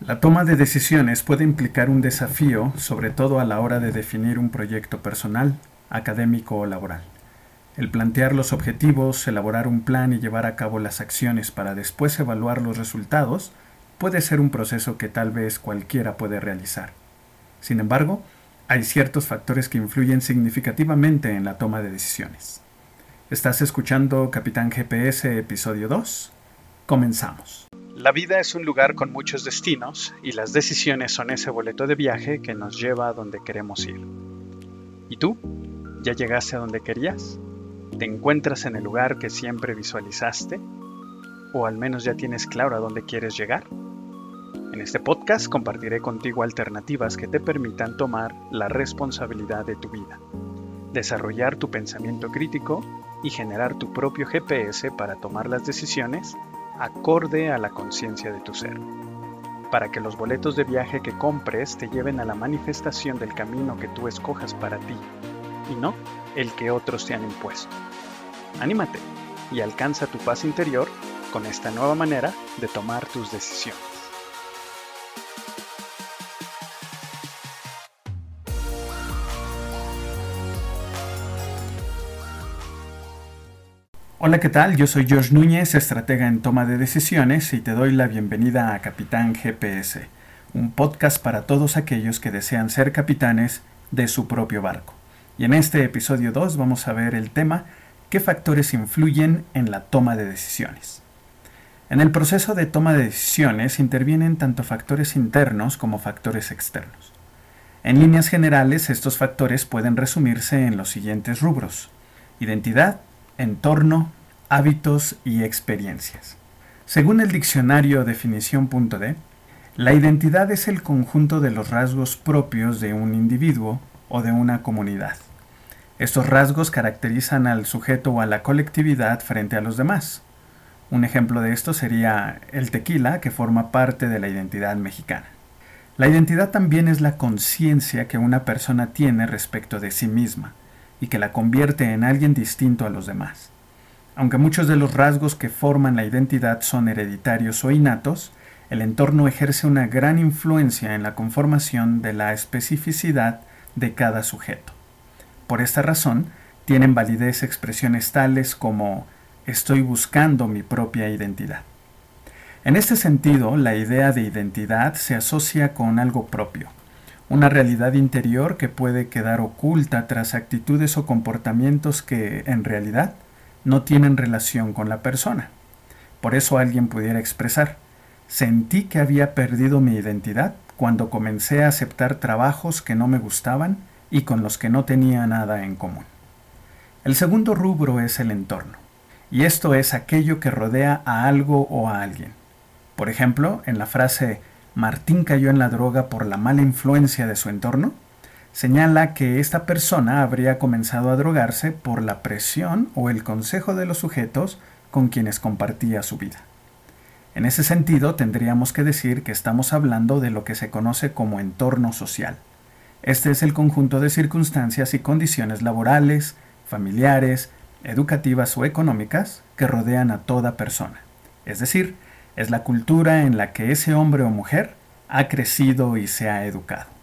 La toma de decisiones puede implicar un desafío, sobre todo a la hora de definir un proyecto personal, académico o laboral. El plantear los objetivos, elaborar un plan y llevar a cabo las acciones para después evaluar los resultados puede ser un proceso que tal vez cualquiera puede realizar. Sin embargo, hay ciertos factores que influyen significativamente en la toma de decisiones. Estás escuchando Capitán GPS episodio 2. Comenzamos. La vida es un lugar con muchos destinos y las decisiones son ese boleto de viaje que nos lleva a donde queremos ir. ¿Y tú? ¿Ya llegaste a donde querías? ¿Te encuentras en el lugar que siempre visualizaste? ¿O al menos ya tienes claro a dónde quieres llegar? En este podcast compartiré contigo alternativas que te permitan tomar la responsabilidad de tu vida, desarrollar tu pensamiento crítico y generar tu propio GPS para tomar las decisiones acorde a la conciencia de tu ser, para que los boletos de viaje que compres te lleven a la manifestación del camino que tú escojas para ti, y no el que otros te han impuesto. Anímate y alcanza tu paz interior con esta nueva manera de tomar tus decisiones. Hola, ¿qué tal? Yo soy George Núñez, estratega en toma de decisiones y te doy la bienvenida a Capitán GPS, un podcast para todos aquellos que desean ser capitanes de su propio barco. Y en este episodio 2 vamos a ver el tema ¿Qué factores influyen en la toma de decisiones? En el proceso de toma de decisiones intervienen tanto factores internos como factores externos. En líneas generales, estos factores pueden resumirse en los siguientes rubros. Identidad, entorno, hábitos y experiencias. Según el diccionario definición.d, la identidad es el conjunto de los rasgos propios de un individuo o de una comunidad. Estos rasgos caracterizan al sujeto o a la colectividad frente a los demás. Un ejemplo de esto sería el tequila, que forma parte de la identidad mexicana. La identidad también es la conciencia que una persona tiene respecto de sí misma, y que la convierte en alguien distinto a los demás. Aunque muchos de los rasgos que forman la identidad son hereditarios o innatos, el entorno ejerce una gran influencia en la conformación de la especificidad de cada sujeto. Por esta razón, tienen validez expresiones tales como estoy buscando mi propia identidad. En este sentido, la idea de identidad se asocia con algo propio, una realidad interior que puede quedar oculta tras actitudes o comportamientos que, en realidad, no tienen relación con la persona. Por eso alguien pudiera expresar, sentí que había perdido mi identidad cuando comencé a aceptar trabajos que no me gustaban y con los que no tenía nada en común. El segundo rubro es el entorno, y esto es aquello que rodea a algo o a alguien. Por ejemplo, en la frase Martín cayó en la droga por la mala influencia de su entorno, señala que esta persona habría comenzado a drogarse por la presión o el consejo de los sujetos con quienes compartía su vida. En ese sentido, tendríamos que decir que estamos hablando de lo que se conoce como entorno social. Este es el conjunto de circunstancias y condiciones laborales, familiares, educativas o económicas que rodean a toda persona, es decir, es la cultura en la que ese hombre o mujer ha crecido y se ha educado.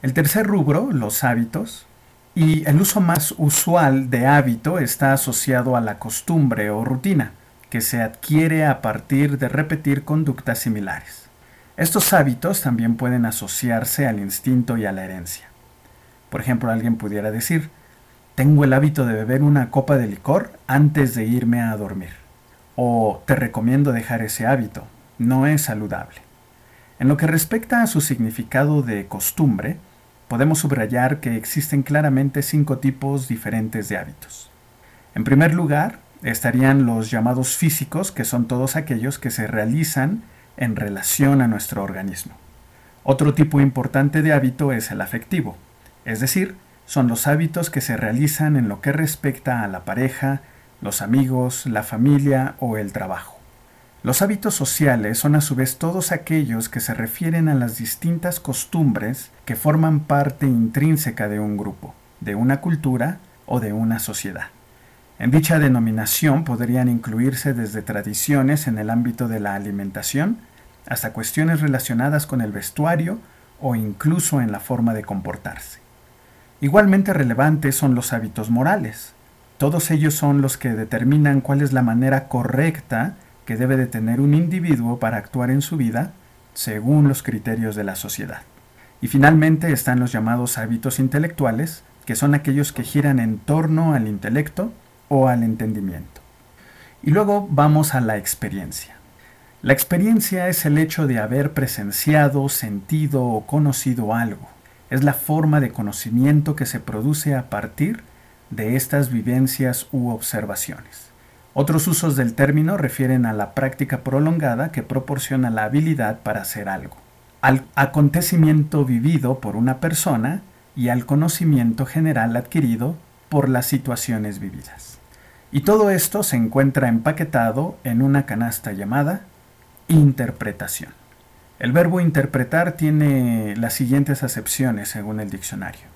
El tercer rubro, los hábitos, y el uso más usual de hábito está asociado a la costumbre o rutina, que se adquiere a partir de repetir conductas similares. Estos hábitos también pueden asociarse al instinto y a la herencia. Por ejemplo, alguien pudiera decir, tengo el hábito de beber una copa de licor antes de irme a dormir o te recomiendo dejar ese hábito, no es saludable. En lo que respecta a su significado de costumbre, podemos subrayar que existen claramente cinco tipos diferentes de hábitos. En primer lugar, estarían los llamados físicos, que son todos aquellos que se realizan en relación a nuestro organismo. Otro tipo importante de hábito es el afectivo, es decir, son los hábitos que se realizan en lo que respecta a la pareja, los amigos, la familia o el trabajo. Los hábitos sociales son a su vez todos aquellos que se refieren a las distintas costumbres que forman parte intrínseca de un grupo, de una cultura o de una sociedad. En dicha denominación podrían incluirse desde tradiciones en el ámbito de la alimentación hasta cuestiones relacionadas con el vestuario o incluso en la forma de comportarse. Igualmente relevantes son los hábitos morales. Todos ellos son los que determinan cuál es la manera correcta que debe de tener un individuo para actuar en su vida según los criterios de la sociedad. Y finalmente están los llamados hábitos intelectuales, que son aquellos que giran en torno al intelecto o al entendimiento. Y luego vamos a la experiencia. La experiencia es el hecho de haber presenciado, sentido o conocido algo. Es la forma de conocimiento que se produce a partir de estas vivencias u observaciones. Otros usos del término refieren a la práctica prolongada que proporciona la habilidad para hacer algo, al acontecimiento vivido por una persona y al conocimiento general adquirido por las situaciones vividas. Y todo esto se encuentra empaquetado en una canasta llamada interpretación. El verbo interpretar tiene las siguientes acepciones según el diccionario.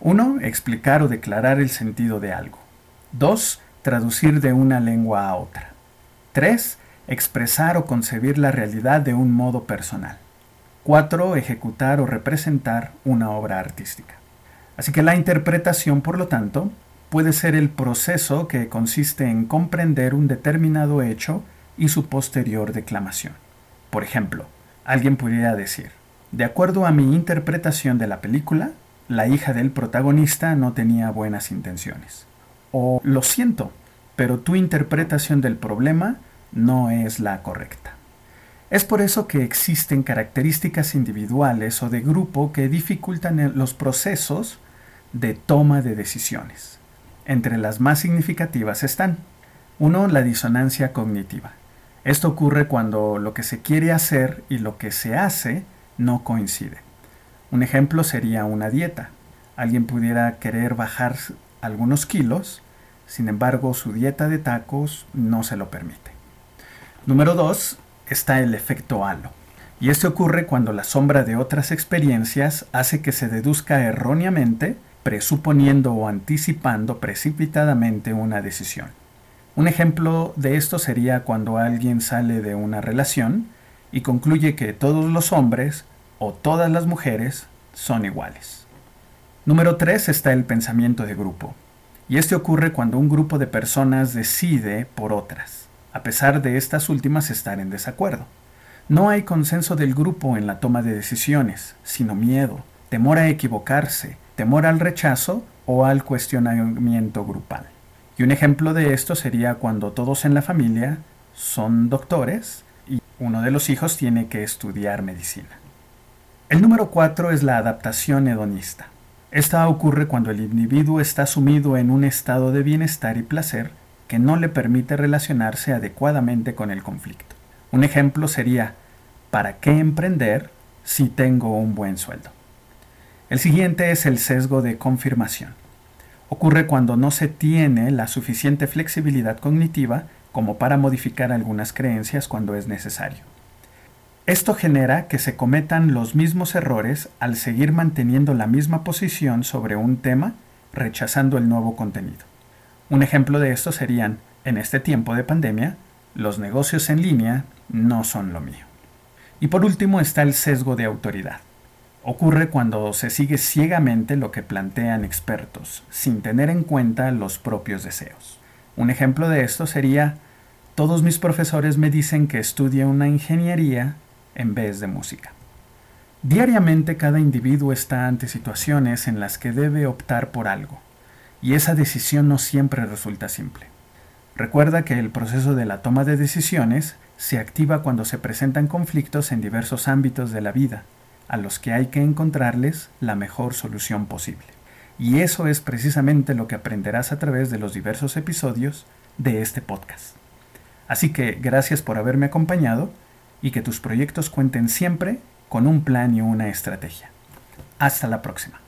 1. Explicar o declarar el sentido de algo. 2. Traducir de una lengua a otra. 3. Expresar o concebir la realidad de un modo personal. 4. Ejecutar o representar una obra artística. Así que la interpretación, por lo tanto, puede ser el proceso que consiste en comprender un determinado hecho y su posterior declamación. Por ejemplo, alguien pudiera decir, de acuerdo a mi interpretación de la película, la hija del protagonista no tenía buenas intenciones. O lo siento, pero tu interpretación del problema no es la correcta. Es por eso que existen características individuales o de grupo que dificultan los procesos de toma de decisiones. Entre las más significativas están 1. La disonancia cognitiva. Esto ocurre cuando lo que se quiere hacer y lo que se hace no coincide. Un ejemplo sería una dieta. Alguien pudiera querer bajar algunos kilos, sin embargo su dieta de tacos no se lo permite. Número 2 está el efecto halo. Y este ocurre cuando la sombra de otras experiencias hace que se deduzca erróneamente, presuponiendo o anticipando precipitadamente una decisión. Un ejemplo de esto sería cuando alguien sale de una relación y concluye que todos los hombres o todas las mujeres son iguales. Número 3 está el pensamiento de grupo. Y este ocurre cuando un grupo de personas decide por otras, a pesar de estas últimas estar en desacuerdo. No hay consenso del grupo en la toma de decisiones, sino miedo, temor a equivocarse, temor al rechazo o al cuestionamiento grupal. Y un ejemplo de esto sería cuando todos en la familia son doctores y uno de los hijos tiene que estudiar medicina. El número 4 es la adaptación hedonista. Esta ocurre cuando el individuo está sumido en un estado de bienestar y placer que no le permite relacionarse adecuadamente con el conflicto. Un ejemplo sería, ¿para qué emprender si tengo un buen sueldo? El siguiente es el sesgo de confirmación ocurre cuando no se tiene la suficiente flexibilidad cognitiva como para modificar algunas creencias cuando es necesario. Esto genera que se cometan los mismos errores al seguir manteniendo la misma posición sobre un tema, rechazando el nuevo contenido. Un ejemplo de esto serían, en este tiempo de pandemia, los negocios en línea no son lo mío. Y por último está el sesgo de autoridad. Ocurre cuando se sigue ciegamente lo que plantean expertos, sin tener en cuenta los propios deseos. Un ejemplo de esto sería, todos mis profesores me dicen que estudie una ingeniería en vez de música. Diariamente cada individuo está ante situaciones en las que debe optar por algo, y esa decisión no siempre resulta simple. Recuerda que el proceso de la toma de decisiones se activa cuando se presentan conflictos en diversos ámbitos de la vida, a los que hay que encontrarles la mejor solución posible. Y eso es precisamente lo que aprenderás a través de los diversos episodios de este podcast. Así que gracias por haberme acompañado y que tus proyectos cuenten siempre con un plan y una estrategia. Hasta la próxima.